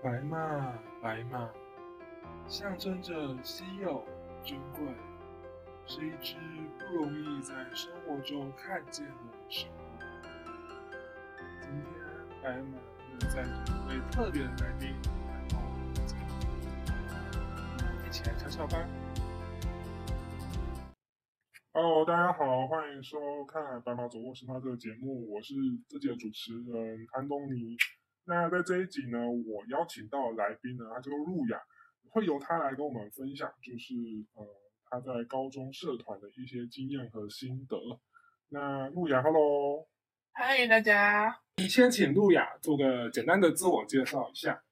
白马，白马，象征着稀有、珍贵，是一只不容易在生活中看见的生物。今天，白马又载着一位特别的来宾来到我们节目，一起来瞧瞧吧。Hello，大家好，欢迎收看《白马走过十趴》这个节目，我是这集的主持人安东尼。那在这一集呢，我邀请到的来宾呢，他叫做路雅，会由他来跟我们分享，就是呃他在高中社团的一些经验和心得。那路雅，Hello，嗨，大家，你先请路雅做个简单的自我介绍一下。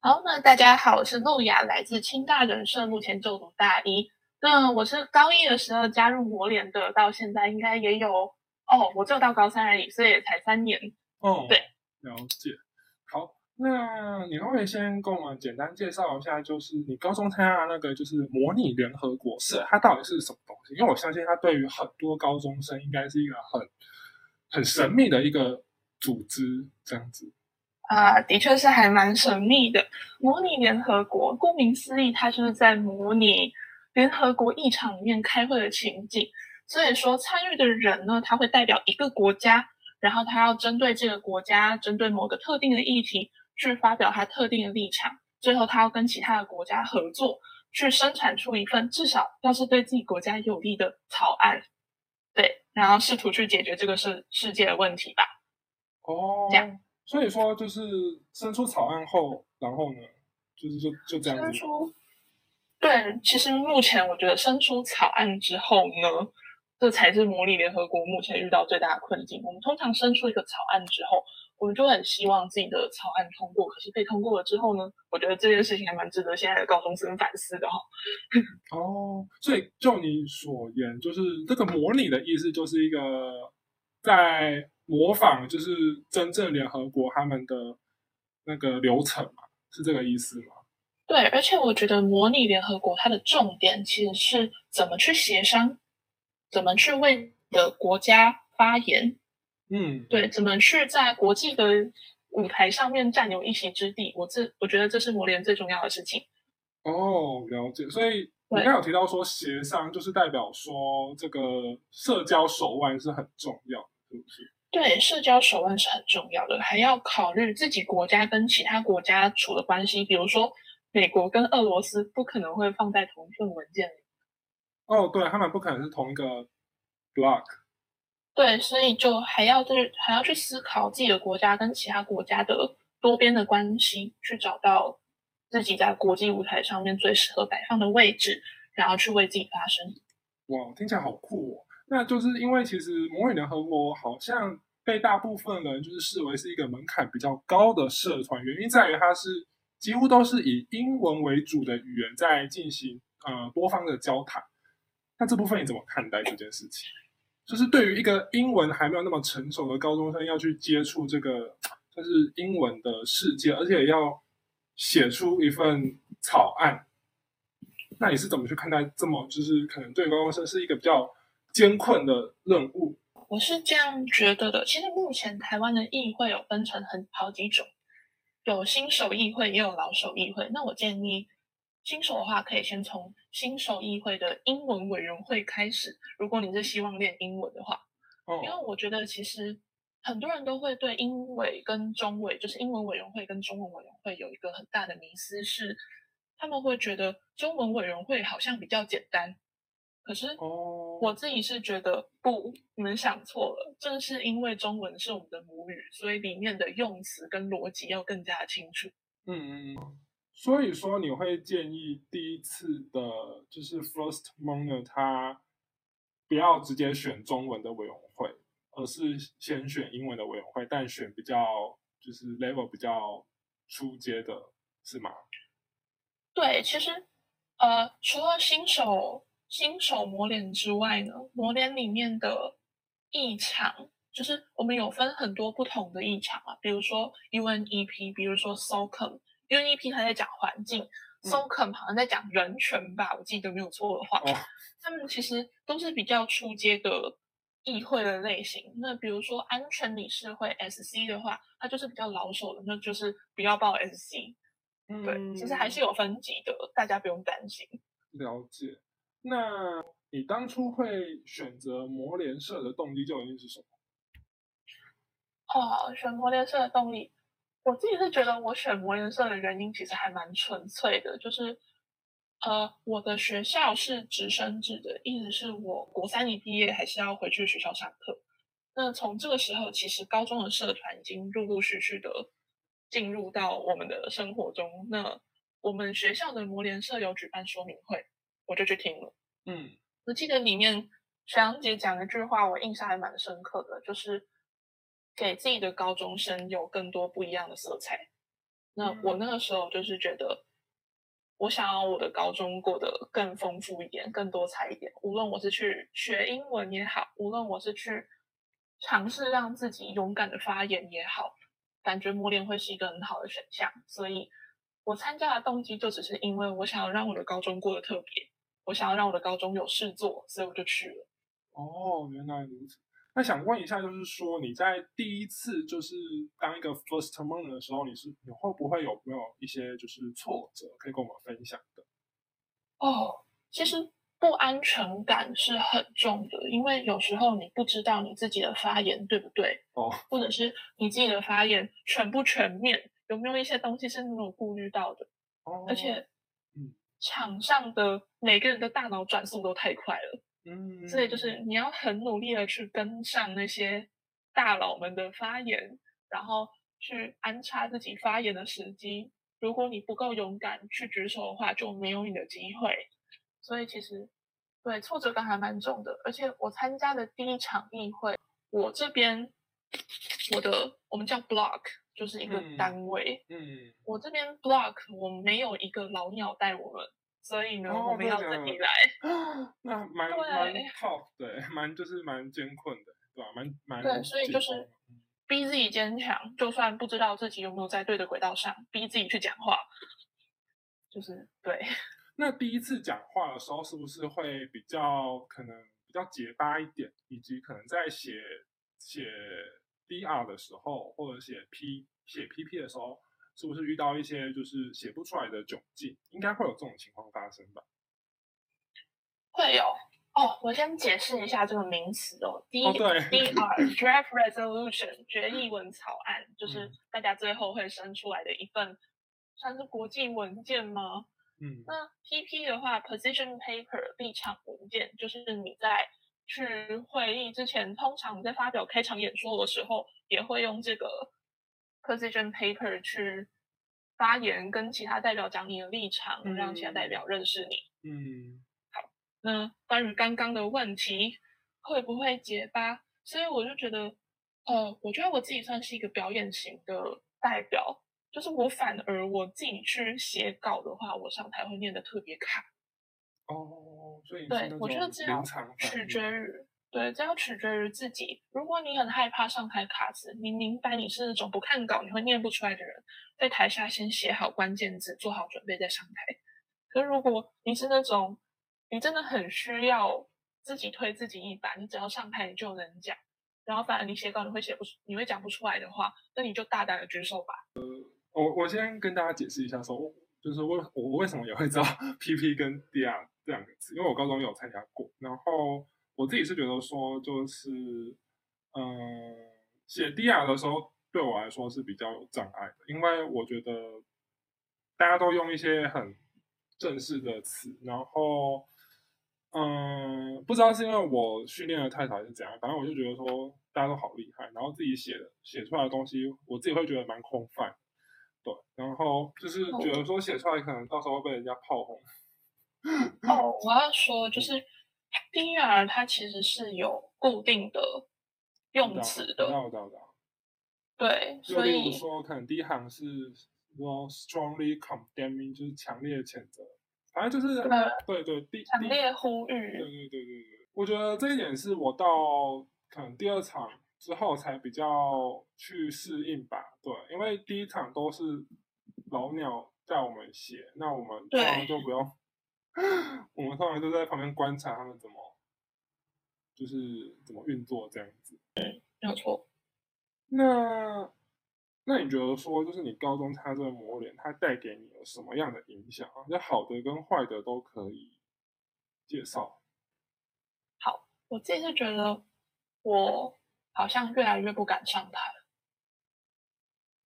好，那大家好，我是路雅，来自清大人社，目前就读大一。那我是高一的时候加入魔联的，到现在应该也有哦，我就到高三而已，所以也才三年。哦，对，了解。好，那你可不可以先跟我们简单介绍一下，就是你高中参加的那个就是模拟联合国是，它到底是什么东西？因为我相信它对于很多高中生应该是一个很很神秘的一个组织，这样子。啊，的确是还蛮神秘的。模拟联合国，顾名思义，它就是在模拟。联合国议场里面开会的情景，所以说参与的人呢，他会代表一个国家，然后他要针对这个国家，针对某个特定的议题去发表他特定的立场，最后他要跟其他的国家合作，去生产出一份至少要是对自己国家有利的草案，对，然后试图去解决这个世世界的问题吧。哦，这样，所以说就是生出草案后，然后呢，就是就就这样子。对，其实目前我觉得生出草案之后呢，这才是模拟联合国目前遇到最大的困境。我们通常生出一个草案之后，我们就很希望自己的草案通过。可是被通过了之后呢，我觉得这件事情还蛮值得现在的高中生反思的哈。哦，所以就你所言，就是这个模拟的意思，就是一个在模仿，就是真正联合国他们的那个流程嘛，是这个意思吗？对，而且我觉得模拟联合国它的重点其实是怎么去协商，怎么去为的国家发言，嗯，对，怎么去在国际的舞台上面占有一席之地。我这我觉得这是模联最重要的事情。哦，了解。所以你刚有提到说协商，就是代表说这个社交手腕是很重要的，是不是？对，社交手腕是很重要的，还要考虑自己国家跟其他国家处的关系，比如说。美国跟俄罗斯不可能会放在同一份文件里。哦，对，他们不可能是同一个 block。对，所以就还要就是还要去思考自己的国家跟其他国家的多边的关系，去找到自己在国际舞台上面最适合摆放的位置，然后去为自己发声。哇，听起来好酷哦！那就是因为其实模拟联合国好像被大部分人就是视为是一个门槛比较高的社团，原因在于它是。几乎都是以英文为主的语言在进行呃多方的交谈，那这部分你怎么看待这件事情？就是对于一个英文还没有那么成熟的高中生，要去接触这个就是英文的世界，而且要写出一份草案，那你是怎么去看待这么就是可能对高中生是一个比较艰困的任务？我是这样觉得的。其实目前台湾的议会有分成很好几种。有新手议会，也有老手议会。那我建议新手的话，可以先从新手议会的英文委员会开始。如果你是希望练英文的话，哦，因为我觉得其实很多人都会对英委跟中委，就是英文委员会跟中文委员会有一个很大的迷思，是他们会觉得中文委员会好像比较简单。可是，我自己是觉得不，你们想错了。正是因为中文是我们的母语，所以里面的用词跟逻辑要更加清楚。嗯嗯，所以说你会建议第一次的，就是 first moner，他不要直接选中文的委员会，而是先选英文的委员会，但选比较就是 level 比较初阶的，是吗？对，其实呃，除了新手。新手磨脸之外呢，磨脸里面的异常就是我们有分很多不同的异常啊，比如说 UNEP，比如说 SOCOM SOCOM，UNEP 还在讲环境，SOCOM 好像在讲人权吧，我记得没有错的话，他们其实都是比较出街的，议会的类型。那比如说安全理事会 SC 的话，它就是比较老手的，那就是不要报 SC。对，其实还是有分级的，大家不用担心。了解。那你当初会选择魔联社的动机究竟是什么？哦，选魔联社的动力，我自己是觉得我选魔联社的原因其实还蛮纯粹的，就是呃，我的学校是直升制的，意思是我国三一毕业还是要回去学校上课。那从这个时候，其实高中的社团已经陆陆续续的。进入到我们的生活中，那我们学校的魔联社有举办说明会，我就去听了。嗯，我记得里面学长姐讲一句话，我印象还蛮深刻的，就是给自己的高中生有更多不一样的色彩。那我那个时候就是觉得，我想要我的高中过得更丰富一点，更多彩一点。无论我是去学英文也好，无论我是去尝试让自己勇敢的发言也好。感觉磨练会是一个很好的选项，所以我参加的动机就只是因为我想要让我的高中过得特别，我想要让我的高中有事做，所以我就去了。哦，原来如此。那想问一下，就是说你在第一次就是当一个 first month 的时候，你是你会不会有没有一些就是挫折可以跟我们分享的？哦，其实。不安全感是很重的，因为有时候你不知道你自己的发言对不对，哦，或者是你自己的发言全不全面，有没有一些东西是你有顾虑到的，哦，而且，嗯，场上的每个人的大脑转速都太快了，嗯，所以就是你要很努力的去跟上那些大佬们的发言，然后去安插自己发言的时机。如果你不够勇敢去举手的话，就没有你的机会。所以其实，对挫折感还蛮重的。而且我参加的第一场议会，我这边我的我们叫 block，就是一个单位。嗯，我这边 block 我没有一个老鸟带我们，所以呢，我们要自己来。那蛮蛮 tough，对，蛮就是蛮艰困的，对吧？蛮蛮对，所以就是逼自己坚强，就算不知道自己有没有在对的轨道上，逼自己去讲话，就是对。那第一次讲话的时候，是不是会比较可能比较结巴一点？以及可能在写写 DR 的时候，或者写 P 写 PP 的时候，是不是遇到一些就是写不出来的窘境？应该会有这种情况发生吧？会有哦。我先解释一下这个名词哦。D DR Draft Resolution 决议文草案，就是大家最后会生出来的一份，算是国际文件吗？嗯，那 PP 的话，position paper 立场文件，就是你在去会议之前，通常在发表开场演说的时候，也会用这个 position paper 去发言，跟其他代表讲你的立场，让其他代表认识你。嗯，好，那关于刚刚的问题，会不会结巴？所以我就觉得，呃，我觉得我自己算是一个表演型的代表。就是我反而我自己去写稿的话，我上台会念的特别卡。哦，所以对，我觉得这样取决于，对，这要取决于自己。如果你很害怕上台卡词，你明白你是那种不看稿你会念不出来的人，在台下先写好关键字，做好准备再上台。可如果你是那种你真的很需要自己推自己一把，你只要上台你就能讲，然后反而你写稿你会写不出，你会讲不出来的话，那你就大胆的举手吧。我我先跟大家解释一下，说就是我我为什么也会知道 PP 跟 DR 这两个词，因为我高中有参加过。然后我自己是觉得说，就是嗯，写 DR 的时候对我来说是比较有障碍的，因为我觉得大家都用一些很正式的词，然后嗯，不知道是因为我训练的太少还是怎样，反正我就觉得说大家都好厉害，然后自己写的写出来的东西，我自己会觉得蛮空泛。对，然后就是觉得说写出来可能到时候被人家炮轰。哦，我要说就是 DR 它其实是有固定的用词的。对，所以说可能第一行是说 strongly condemning，就是强烈谴责。反正就是对对第强烈呼吁。对对对对对，我觉得这一点是我到可能第二场。之后才比较去适应吧，对，因为第一场都是老鸟带我们写，那我们就不用，我们通常都在旁边观察他们怎么，就是怎么运作这样子。没有错。那那你觉得说，就是你高中参加这个模联，它带给你有什么样的影响啊？就好的跟坏的都可以介绍。好，我自己是觉得我好像越来越不敢上台。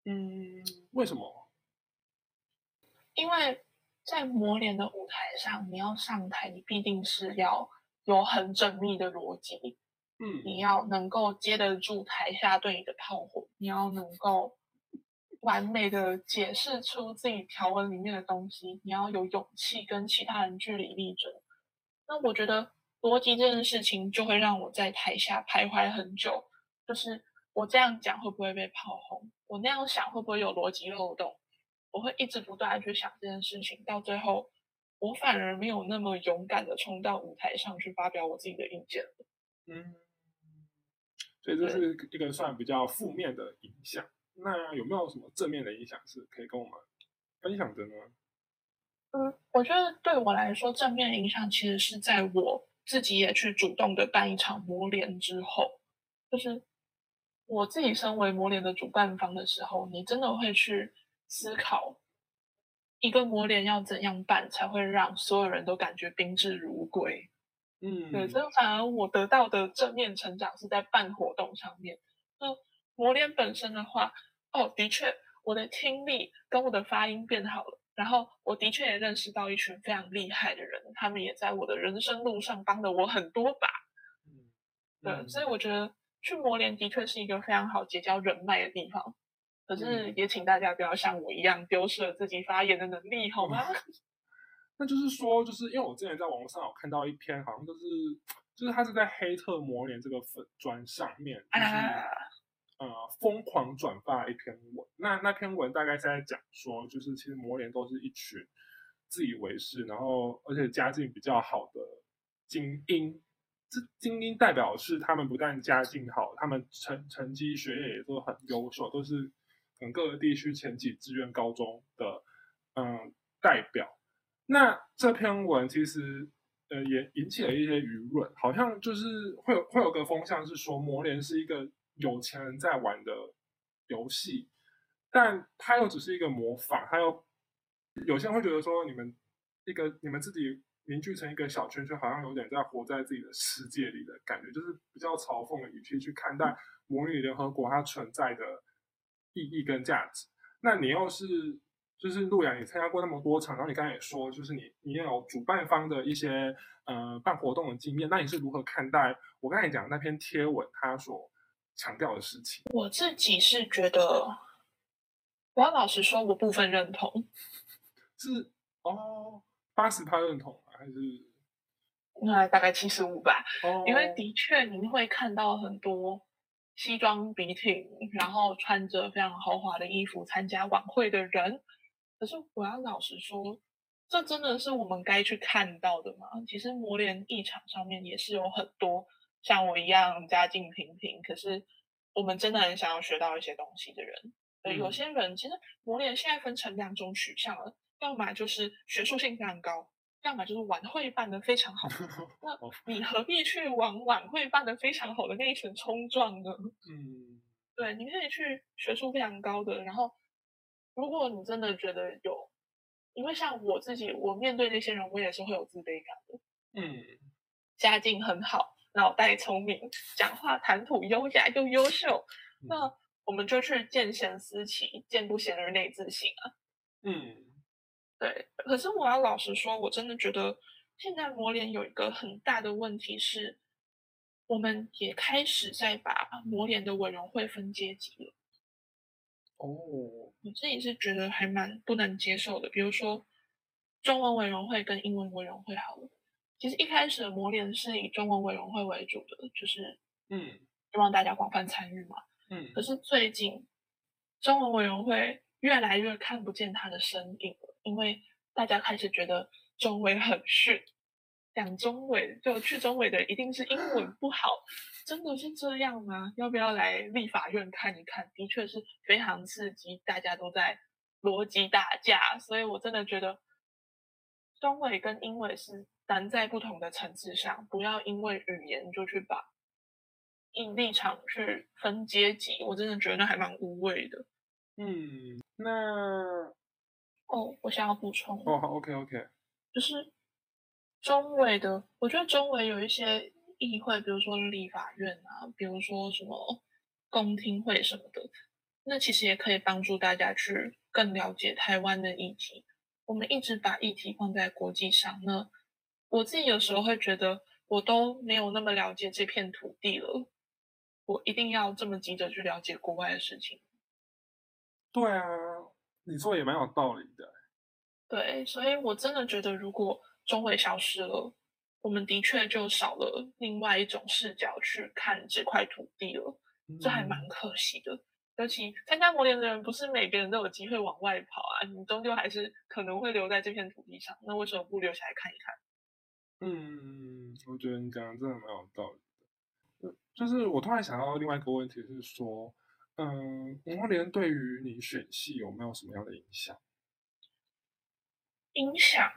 嗯，为什么？因为在模联的舞台上，你要上台，你必定是要有很缜密的逻辑。嗯，你要能够接得住台下对你的炮火，你要能够完美的解释出自己条文里面的东西，你要有勇气跟其他人据理力争。那我觉得逻辑这件事情就会让我在台下徘徊很久，就是我这样讲会不会被炮轰？我那样想会不会有逻辑漏洞？我会一直不断的去想这件事情，到最后我反而没有那么勇敢的冲到舞台上去发表我自己的意见了。嗯，所以这是一个算比较负面的影响。那有没有什么正面的影响是可以跟我们分享的呢？嗯，我觉得对我来说，正面影响其实是在我自己也去主动的办一场模联之后，就是我自己身为模联的主办方的时候，你真的会去思考一个磨练要怎样办才会让所有人都感觉宾至如归。嗯，对，所以反而我得到的正面成长是在办活动上面。那磨练本身的话，哦，的确，我的听力跟我的发音变好了。然后我的确也认识到一群非常厉害的人，他们也在我的人生路上帮了我很多把。嗯，对，所以我觉得去磨练的确是一个非常好结交人脉的地方。可是也请大家不要像我一样丢失了自己发言的能力，好吗？那就是说，就是因为我之前在网络上有看到一篇，好像就是就是他是在黑特魔联这个粉砖上面，就是、啊，呃疯狂转发一篇文。那那篇文大概是在讲说，就是其实魔联都是一群自以为是，然后而且家境比较好的精英。这精英代表是他们不但家境好，他们成成绩学业也都很优秀，都是可能各个地区前几志愿高中的嗯代表。那这篇文其实呃也引起了一些舆论，好像就是会有会有个风向是说魔联是一个有钱人在玩的游戏，但它又只是一个模仿，它又有些人会觉得说你们一个你们自己凝聚成一个小圈圈，好像有点在活在自己的世界里的感觉，就是比较嘲讽的语气去看待模拟联合国它存在的意义跟价值。那你又是就是陆阳，你参加过那么多场，然后你刚才也说，就是你你也有主办方的一些呃办活动的经验，那你是如何看待我刚才讲那篇贴文他所强调的事情？我自己是觉得，我要老实说，我部分认同。是哦，八十趴认同吗？还是那大概七十五吧，哦？因为的确你会看到很多西装笔挺，然后穿着非常豪华的衣服参加晚会的人。可是我要老实说，这真的是我们该去看到的吗？其实磨练一场上面也是有很多像我一样家境平平，可是我们真的很想要学到一些东西的人。对，有嗯些人其实磨练现在分成两种取向了，要么就是学术性非常高，要么就是晚会办得非常好。那哦你何必去往晚会办得非常好的那一群冲撞呢？嗯对，你可以去学术非常高的，然后如果你真的觉得有，因为像我自己，我面对那些人，我也是会有自卑感的。嗯家境很好，脑袋聪明，讲话谈吐优雅又优秀，嗯那我们就去见贤思齐，见不贤而内自省啊。嗯对，可是我要老实说，我真的觉得现在模联有一个很大的问题是，我们也开始在把模联的委员会分阶级了。哦我自己是觉得还蛮不能接受的。比如说，中文委员会跟英文委员会好了，其实一开始的模联是以中文委员会为主的，就是嗯希望大家广泛参与嘛。嗯可是最近中文委员会越来越看不见他的身影了，因为大家开始觉得中委很逊，讲中委就去中委的一定是英文不好，真的是这样吗？要不要来立法院看一看？的确是非常刺激，大家都在逻辑打架，所以我真的觉得中委跟英委是难在不同的层次上，不要因为语言就去把立场去分阶级，我真的觉得还蛮无谓的。嗯，那哦，我想要补充哦，好，OK OK，就是中委的，我觉得中委有一些议会，比如说立法院啊，比如说什么公听会什么的，那其实也可以帮助大家去更了解台湾的议题。我们一直把议题放在国际上，那我自己有时候会觉得，我都没有那么了解这片土地了，我一定要这么急着去了解国外的事情。对啊，你说也蛮有道理的。对，所以我真的觉得，如果中委消失了，我们的确就少了另外一种视角去看这块土地了，这还蛮可惜的。尤其参加模联的人，不是每个人都有机会往外跑啊，你终究还是可能会留在这片土地上。那为什么不留下来看一看？嗯，我觉得你讲的真的蛮有道理的。就是我突然想到另外一个问题是说。嗯，模联对于你选系有没有什么样的影响？影响，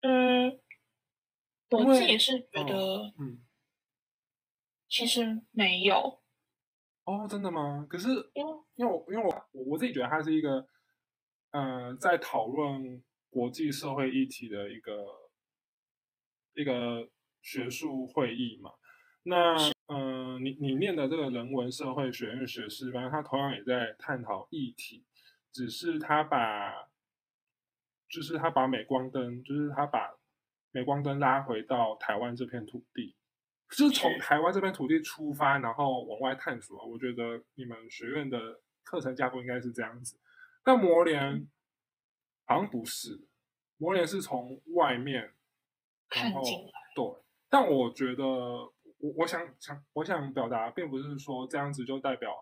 嗯，我自己是觉得，嗯，其实没有。哦，真的吗？可是因为因为我因为我我自己觉得它是一个，嗯，在讨论国际社会议题的一个一个学术会议嘛。那嗯，你你念的这个人文社会学院学士班，他同样也在探讨议题，只是他把，就是他把镁光灯，就是他把镁光灯拉回到台湾这片土地，就是从台湾这片土地出发，然后往外探索。我觉得你们学院的课程架构应该是这样子，但模联好像不是，模联是从外面看进来，对，但我觉得。我我想想，我想表达，并不是说这样子就代表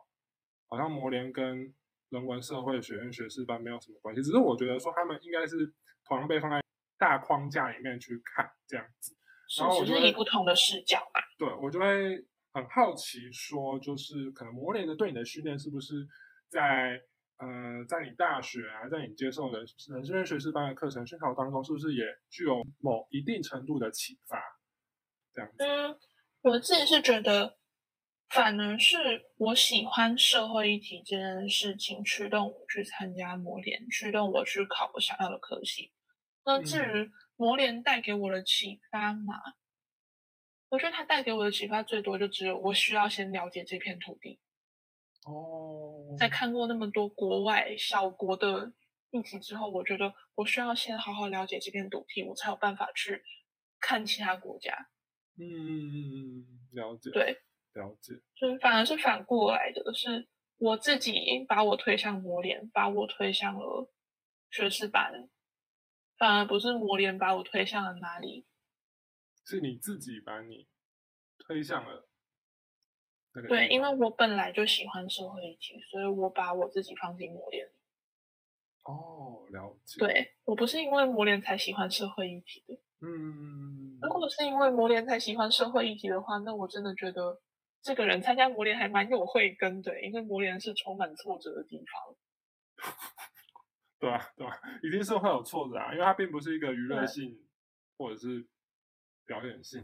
好像模联跟人文社会学院学士班没有什么关系，只是我觉得说他们应该是同样被放在大框架里面去看这样子，然后我是以不同的视角嘛。对，我就会很好奇说，就是可能模联的对你的训练是不是在呃，在你大学啊，在你接受的人生学士班的课程熏陶当中，是不是也具有某一定程度的启发？这样子。我自己是觉得，反而是我喜欢社会议题这件事情驱动我去参加模联，驱动我去考我想要的科系。那至于模联带给我的启发嘛，我觉得它带给我的启发最多就只有我需要先了解这片土地。哦，在看过那么多国外小国的议题之后，我觉得我需要先好好了解这片土地，我才有办法去看其他国家。嗯嗯嗯嗯，了解。对，了解。就是反而是反过来的，是我自己把我推向磨联，把我推向了学士班，反而不是磨联把我推向了哪里。是你自己把你推向了。对，因为我本来就喜欢社会议题，所以我把我自己放进磨联里。哦，了解。对我不是因为磨联才喜欢社会议题的。嗯，如果是因为磨联才喜欢社会议题的话，那我真的觉得这个人参加磨联还蛮有慧根的，因为磨联是充满挫折的地方。对啊，对啊，一定是会有挫折啊，因为它并不是一个娱乐性或者是表演性。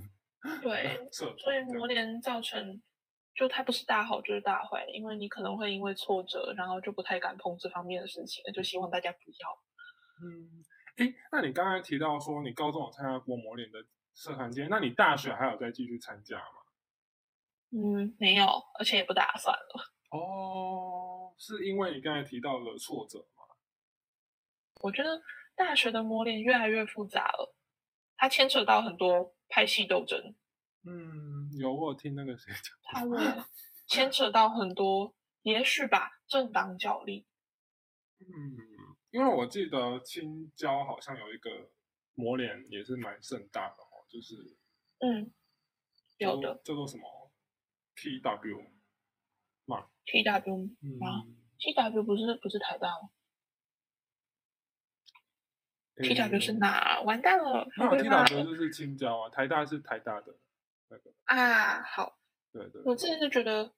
对，所以磨联造成就它不是大好就是大坏，因为你可能会因为挫折，然后就不太敢碰这方面的事情，就希望大家不要。嗯。哎，那你刚才提到说你高中有参加过模联的社团节，那你大学还有再继续参加吗？嗯，没有，而且也不打算了。哦，是因为你刚才提到了挫折吗？我觉得大学的模联越来越复杂了，它牵扯到很多派系斗争。嗯，有我听那个谁讲，他 会牵扯到很多，也许吧，政党角力。嗯。因为我记得青椒好像有一个模联也是蛮盛大的哦，就是嗯，有的叫做什么 T W 嘛，T W 吗？T W 不是不是台大吗？T W 是哪？完蛋了！那 T W 就是青椒啊，台大是台大的那个啊。好，对对，我自己是觉得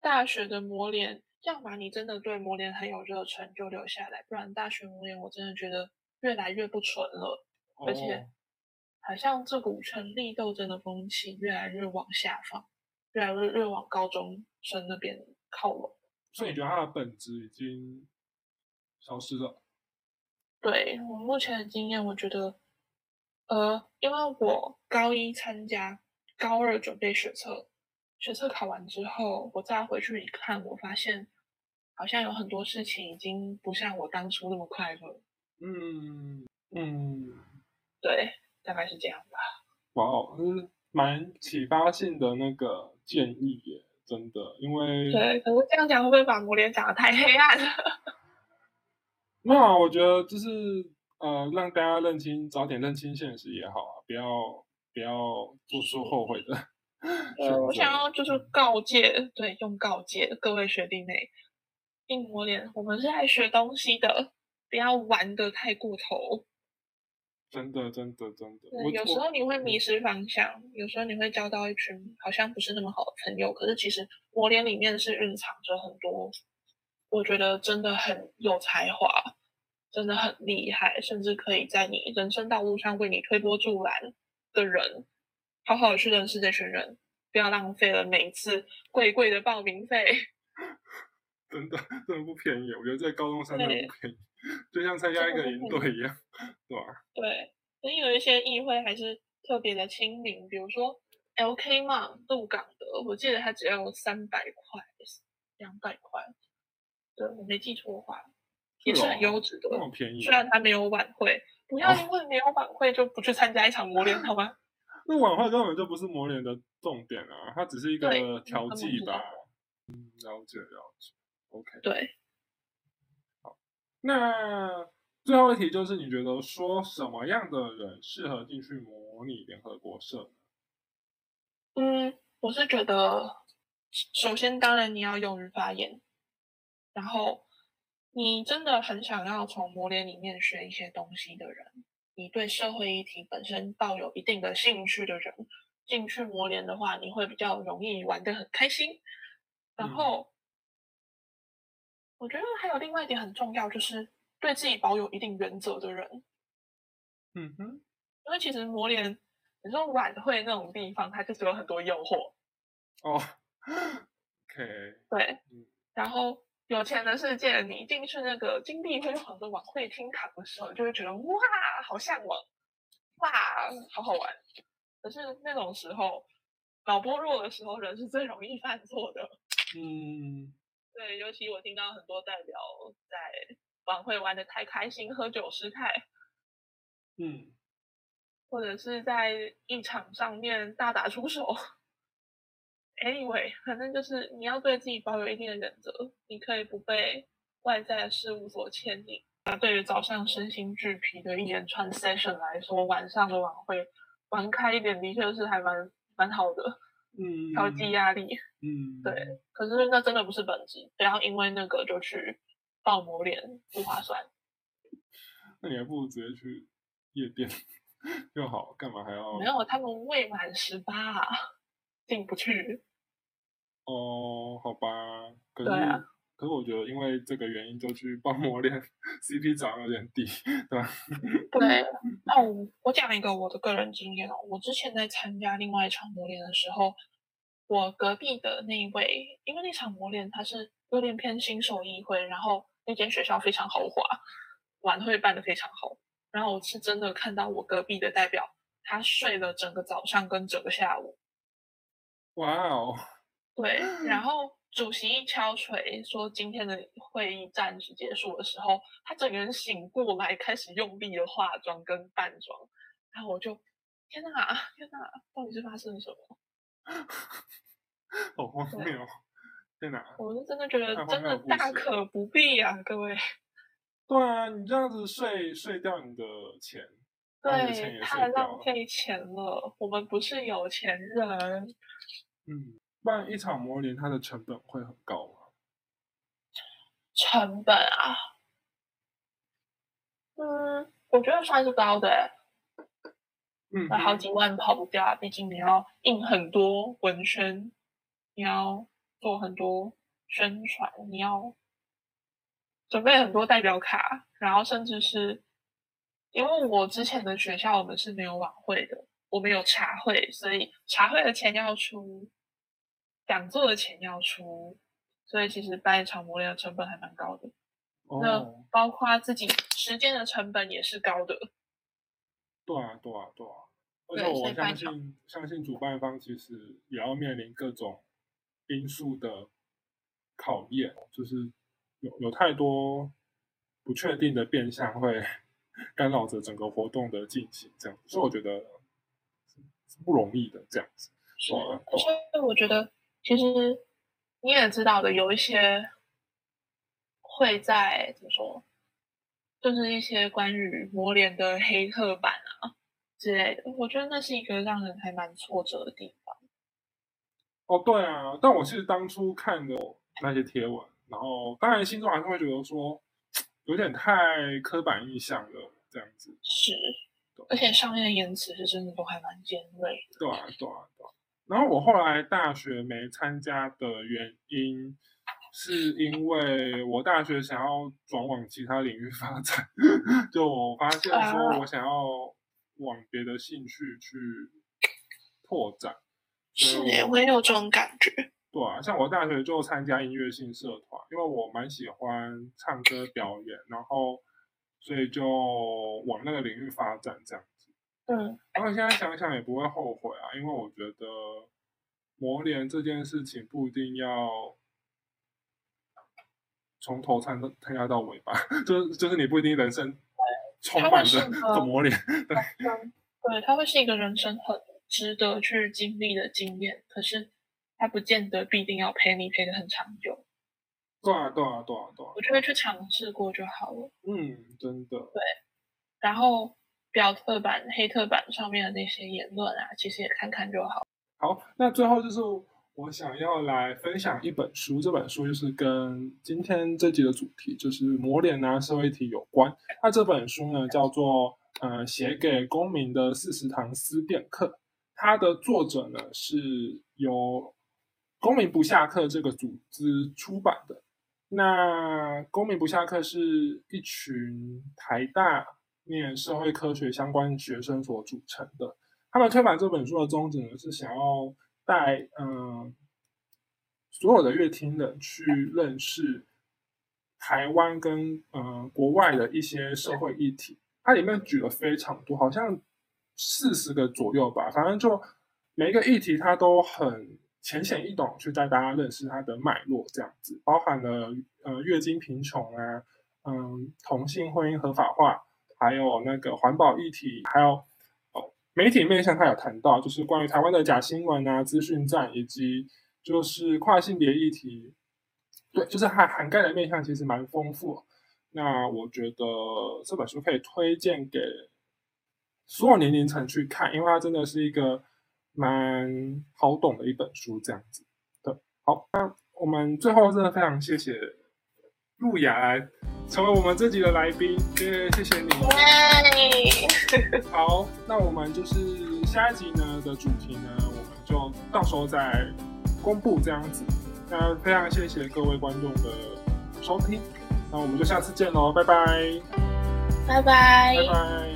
大学的模联。要么你真的对磨联很有热忱，就留下来；不然大学磨联，我真的觉得越来越不纯了，而且好像这股权力斗争的风气越来越往下放，越来越越往高中生那边靠拢。所以你觉得它的本质已经消失了？对我目前的经验，我觉得，呃，因为我高一参加，高二准备学测，学测考完之后，我再回去一看，我发现好像有很多事情已经不像我当初那么快乐。嗯嗯，对，大概是这样吧。哇哦，蛮启发性的那个建议耶，真的，因为对，可是这样讲会不会把磨脸讲的太黑暗了？没有啊，我觉得就是呃，让大家认清，早点认清现实也好啊，不要不要做出后悔的选呃，我。想要就是告诫，对，用告诫各位学弟妹，硬磨脸，我们是来学东西的，不要玩的太过头。真的真的真的，对，有时候你会迷失方向，有时候你会交到一群好像不是那么好的朋友，可是其实磨脸里面是蕴藏着很多，我觉得真的很有才华，真的很厉害，甚至可以在你人生道路上为你推波助澜的人，好好的去认识这群人，不要浪费了每一次贵贵的报名费。真的真的不便宜，我觉得在高中生真的对不便宜，就像参加一个营真的不便队一样，对吧？对，所以有一些议会还是特别的亲民，比如说 LK 嘛，鹿港的，我记得它只要三百块、两百块，对我没记错的话，也是很优质的。那么便宜虽，然它没有晚会，不要因为没有晚会就不去参加一场磨练，好吗？那晚会根本就不是磨练的重点啊，它只是一个调剂吧。嗯，了解了解，OK。对，那最后一题就是，你觉得说什么样的人适合进去模拟联合国社呢？嗯，我是觉得，首先当然你要勇于发言，然后你真的很想要从磨练里面学一些东西的人，你对社会议题本身抱有一定的兴趣的人，进去磨练的话，你会比较容易玩得很开心。然嗯。后，我觉得还有另外一点很重要，就是对自己保有一定原则的人，嗯哼，因为其实磨练，你说晚会那种地方，它就是有很多诱惑，哦，OK，对嗯，然后有钱的世界，你一进去那个金碧辉煌的晚会厅堂的时候，就会觉得哇，好向往，哇，好好玩。可是那种时候，脑波弱的时候，人是最容易犯错的。嗯，对，尤其我听到很多代表在晚会玩的太开心，喝酒失态，嗯，或者是在一场上面大打出手。Anyway，反正就是你要对自己保有一定的原则，你可以不被外在的事物所牵引。那对于早上身心俱疲的一连串 session 来说，晚上的晚会玩开一点，的确是还蛮蛮好的，嗯，调剂压力。嗯，对，可是那真的不是本质，不要因为那个就去爆磨脸，不划算。那你还不如直接去夜店 就好，干嘛还要？没有，他们未满十八啊，进不去。哦，好吧，可是、对啊可是我觉得因为这个原因就去报磨练，CP 值有点低，对吧？对，那，我讲一个我的个人经验哦，我之前在参加另外一场磨练的时候，我隔壁的那一位，因为那场磨练他是有点偏新手议会，然后那间学校非常豪华，晚会办得非常好，然后我是真的看到我隔壁的代表，他睡了整个早上跟整个下午，哇哦，对，然后主席一敲锤说今天的会议暂时结束的时候，他整个人醒过来，开始用力的化妆跟扮妆，然后我就天哪天哪，到底是发生了什么？好荒谬！天哪！我是真的觉得真的大可不必啊，各位。对啊，你这样子睡睡掉你的钱，对，太。浪费钱了，我们不是有钱人。嗯，不然一场模拟它的成本会很高吗？成本啊，嗯，我觉得算是高的欸，嗯那好哼，几万跑不掉啊，毕竟你要印很多文宣，你要做很多宣传，你要准备很多代表卡，然后甚至是因为我之前的学校我们是没有晚会的，我们有茶会，所以茶会的钱要出，讲座的钱要出，所以其实办一场磨练的成本还蛮高的。那包括自己时间的成本也是高的。对啊，对啊，对啊。而且我相信，相信主办方其实也要面临各种因素的考验，就是有有太多不确定的变相会 干扰着整个活动的进行，这样，所以我觉得是不容易的这样子。是，而且我觉得其实你也知道的，有一些会在怎么说，就是一些关于魔联的黑客版啊。之类的，我觉得那是一个让人还蛮挫折的地方。哦，对啊，但我其实当初看的那些贴文，然后当然心中还是会觉得说，有点太刻板印象了，这样子。是，而且上面的言辞是真的都还蛮尖锐。对啊，对啊，对啊。然后我后来大学没参加的原因，是因为我大学想要转往其他领域发展，就我发现说我想要。往别的兴趣去拓展，是耶，我也有这种感觉。对啊，像我大学就参加音乐性社团，因为我蛮喜欢唱歌表演，然后所以就往那个领域发展这样子。嗯，然后现在想想也不会后悔啊，因为我觉得磨练这件事情不一定要从头参参加到尾吧，就是就是你不一定人生。充满着磨练，对，对，它会是一个人生很值得去经历的经验，可是它不见得必定要陪你陪的很长久。对啊，对啊，对啊，对啊，我觉得去尝试过就好了。嗯，真的。对，然后表特版、黑特版上面的那些言论啊，其实也看看就好。好，那最后就是。我想要来分享一本书，这本书就是跟今天这集的主题，就是磨练啊社会题有关。那这本书呢，叫做呃写给公民的四十堂思辨课。它的作者呢是由公民不下课这个组织出版的。那公民不下课是一群台大念社会科学相关学生所组成的。他们推版这本书的宗旨呢，是想要。带嗯所有的乐听人去认识台湾跟嗯国外的一些社会议题，它里面举了非常多，好像四十个左右吧，反正就每一个议题它都很浅显易懂，去带大家认识它的脉络，这样子包含了呃月经贫穷啊，嗯同性婚姻合法化，还有那个环保议题，还有哦。媒体面向，他有谈到，就是关于台湾的假新闻啊、资讯战，以及就是跨性别议题，对，就是涵涵盖的面向其实蛮丰富。那我觉得这本书可以推荐给所有年龄层去看，因为它真的是一个蛮好懂的一本书，这样子。对，好，那我们最后真的非常谢谢路亚安成为我们这集的来宾，谢谢谢你。好，那我们就是下一集呢的主题呢，我们就到时候再公布这样子。那非常谢谢各位观众的收听，那我们就下次见喽，拜拜，拜拜，拜拜。